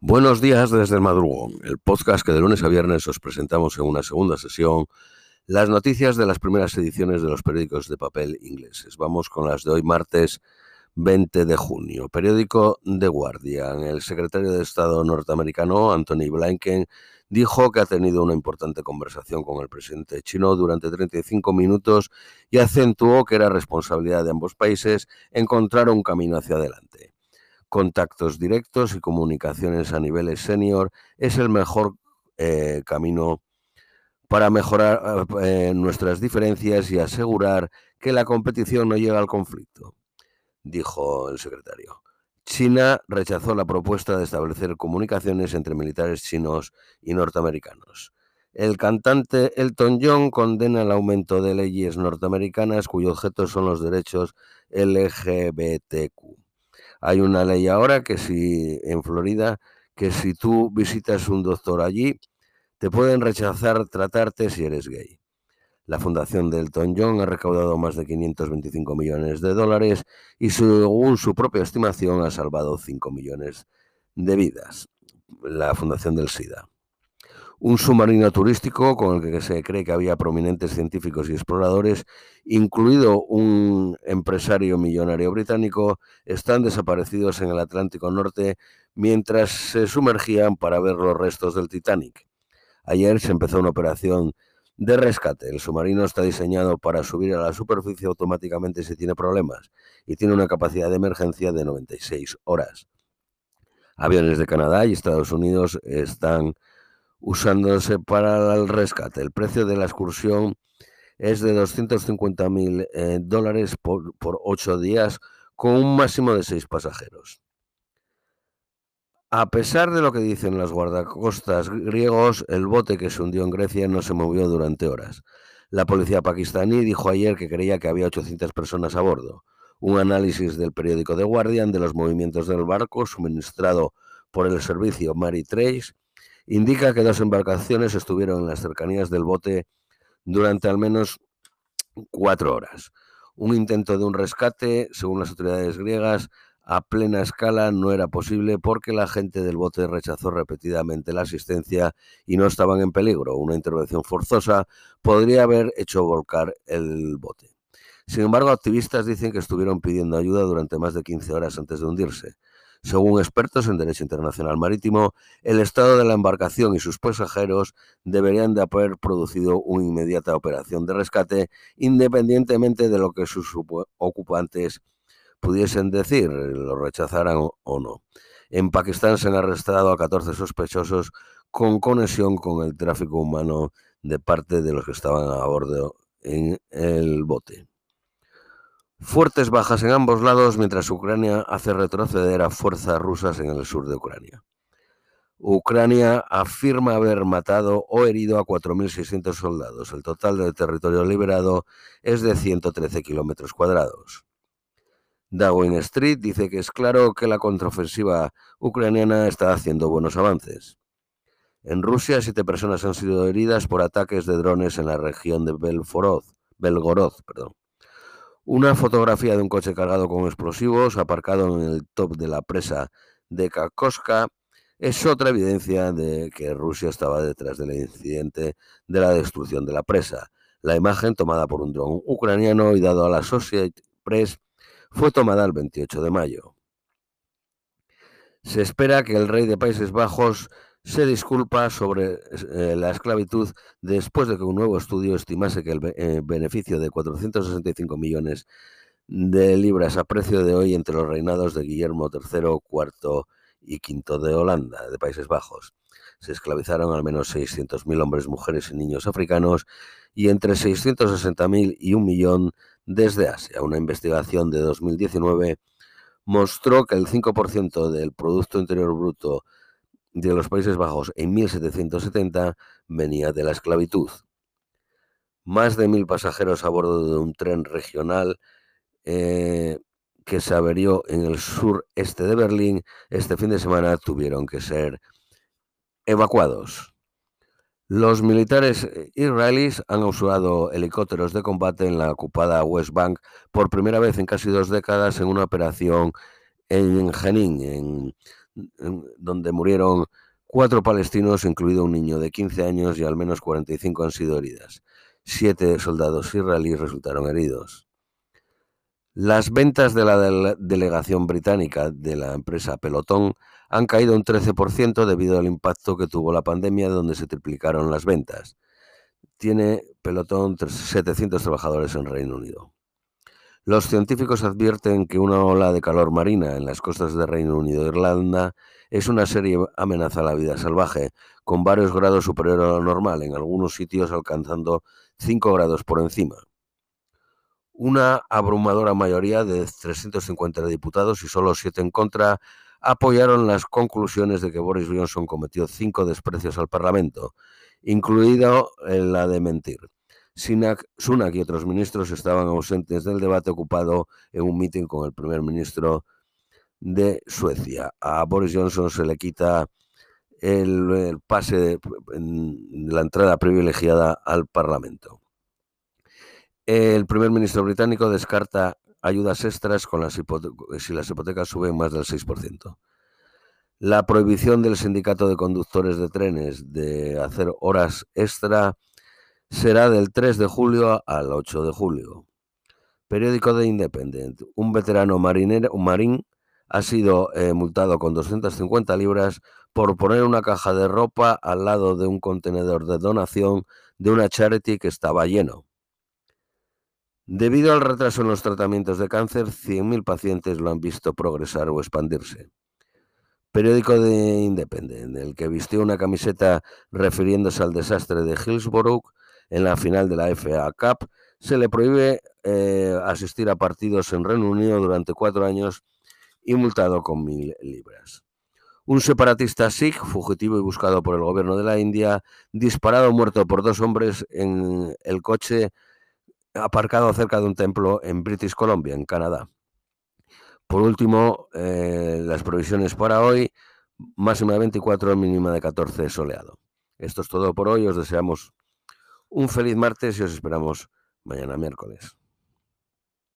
Buenos días desde el madrugón, el podcast que de lunes a viernes os presentamos en una segunda sesión las noticias de las primeras ediciones de los periódicos de papel ingleses. Vamos con las de hoy martes 20 de junio. Periódico The Guardian. El secretario de Estado norteamericano, Anthony Blinken, dijo que ha tenido una importante conversación con el presidente chino durante 35 minutos y acentuó que era responsabilidad de ambos países encontrar un camino hacia adelante contactos directos y comunicaciones a niveles senior es el mejor eh, camino para mejorar eh, nuestras diferencias y asegurar que la competición no llega al conflicto, dijo el secretario. China rechazó la propuesta de establecer comunicaciones entre militares chinos y norteamericanos. El cantante Elton John condena el aumento de leyes norteamericanas cuyo objeto son los derechos LGBTQ. Hay una ley ahora que si en Florida, que si tú visitas un doctor allí, te pueden rechazar tratarte si eres gay. La fundación de Elton John ha recaudado más de 525 millones de dólares y según su propia estimación ha salvado 5 millones de vidas. La fundación del SIDA un submarino turístico con el que se cree que había prominentes científicos y exploradores, incluido un empresario millonario británico, están desaparecidos en el Atlántico Norte mientras se sumergían para ver los restos del Titanic. Ayer se empezó una operación de rescate. El submarino está diseñado para subir a la superficie automáticamente si tiene problemas y tiene una capacidad de emergencia de 96 horas. Aviones de Canadá y Estados Unidos están usándose para el rescate. El precio de la excursión es de 250 mil eh, dólares por, por ocho días con un máximo de seis pasajeros. A pesar de lo que dicen los guardacostas griegos, el bote que se hundió en Grecia no se movió durante horas. La policía pakistaní dijo ayer que creía que había 800 personas a bordo. Un análisis del periódico The Guardian de los movimientos del barco, suministrado por el servicio Trace indica que dos embarcaciones estuvieron en las cercanías del bote durante al menos cuatro horas. Un intento de un rescate, según las autoridades griegas, a plena escala no era posible porque la gente del bote rechazó repetidamente la asistencia y no estaban en peligro. Una intervención forzosa podría haber hecho volcar el bote. Sin embargo, activistas dicen que estuvieron pidiendo ayuda durante más de 15 horas antes de hundirse. Según expertos en derecho internacional marítimo, el estado de la embarcación y sus pasajeros deberían de haber producido una inmediata operación de rescate independientemente de lo que sus ocupantes pudiesen decir, lo rechazaran o no. En Pakistán se han arrestado a 14 sospechosos con conexión con el tráfico humano de parte de los que estaban a bordo en el bote. Fuertes bajas en ambos lados mientras Ucrania hace retroceder a fuerzas rusas en el sur de Ucrania. Ucrania afirma haber matado o herido a 4.600 soldados. El total del territorio liberado es de 113 kilómetros cuadrados. Dawin Street dice que es claro que la contraofensiva ucraniana está haciendo buenos avances. En Rusia, siete personas han sido heridas por ataques de drones en la región de Belgorod. Perdón. Una fotografía de un coche cargado con explosivos aparcado en el top de la presa de Kakoska es otra evidencia de que Rusia estaba detrás del incidente de la destrucción de la presa. La imagen, tomada por un dron ucraniano y dado a la Associated Press, fue tomada el 28 de mayo. Se espera que el rey de Países Bajos se disculpa sobre eh, la esclavitud después de que un nuevo estudio estimase que el eh, beneficio de 465 millones de libras a precio de hoy entre los reinados de Guillermo III, IV y V de Holanda, de Países Bajos. Se esclavizaron al menos 600.000 hombres, mujeres y niños africanos y entre 660.000 y un millón desde Asia. Una investigación de 2019 mostró que el 5% del Producto Interior Bruto de los Países Bajos en 1770 venía de la esclavitud. Más de mil pasajeros a bordo de un tren regional eh, que se averió en el sureste de Berlín este fin de semana tuvieron que ser evacuados. Los militares eh, israelíes han usado helicópteros de combate en la ocupada West Bank por primera vez en casi dos décadas en una operación en Jenin, en donde murieron cuatro palestinos, incluido un niño de 15 años, y al menos 45 han sido heridas. Siete soldados israelíes resultaron heridos. Las ventas de la delegación británica de la empresa Pelotón han caído un 13% debido al impacto que tuvo la pandemia, donde se triplicaron las ventas. Tiene Pelotón 700 trabajadores en Reino Unido. Los científicos advierten que una ola de calor marina en las costas de Reino Unido e Irlanda es una serie amenaza a la vida salvaje, con varios grados superior a lo normal, en algunos sitios alcanzando 5 grados por encima. Una abrumadora mayoría de 350 diputados y solo 7 en contra apoyaron las conclusiones de que Boris Johnson cometió cinco desprecios al Parlamento, incluido la de mentir. Sunak y otros ministros estaban ausentes del debate ocupado en un mitin con el primer ministro de Suecia. A Boris Johnson se le quita el, pase de, la entrada privilegiada al Parlamento. El primer ministro británico descarta ayudas extras con las si las hipotecas suben más del 6%. La prohibición del sindicato de conductores de trenes de hacer horas extra será del 3 de julio al 8 de julio. Periódico de Independent. Un veterano marinero, un marín ha sido eh, multado con 250 libras por poner una caja de ropa al lado de un contenedor de donación de una charity que estaba lleno. Debido al retraso en los tratamientos de cáncer, 100.000 pacientes lo han visto progresar o expandirse. Periódico de Independent, el que vistió una camiseta refiriéndose al desastre de Hillsborough en la final de la FA Cup, se le prohíbe eh, asistir a partidos en Reino Unido durante cuatro años y multado con mil libras. Un separatista sikh, fugitivo y buscado por el gobierno de la India, disparado muerto por dos hombres en el coche aparcado cerca de un templo en British Columbia, en Canadá. Por último, eh, las provisiones para hoy, máxima de 24, mínima de 14 soleado. Esto es todo por hoy, os deseamos un feliz martes y os esperamos mañana miércoles.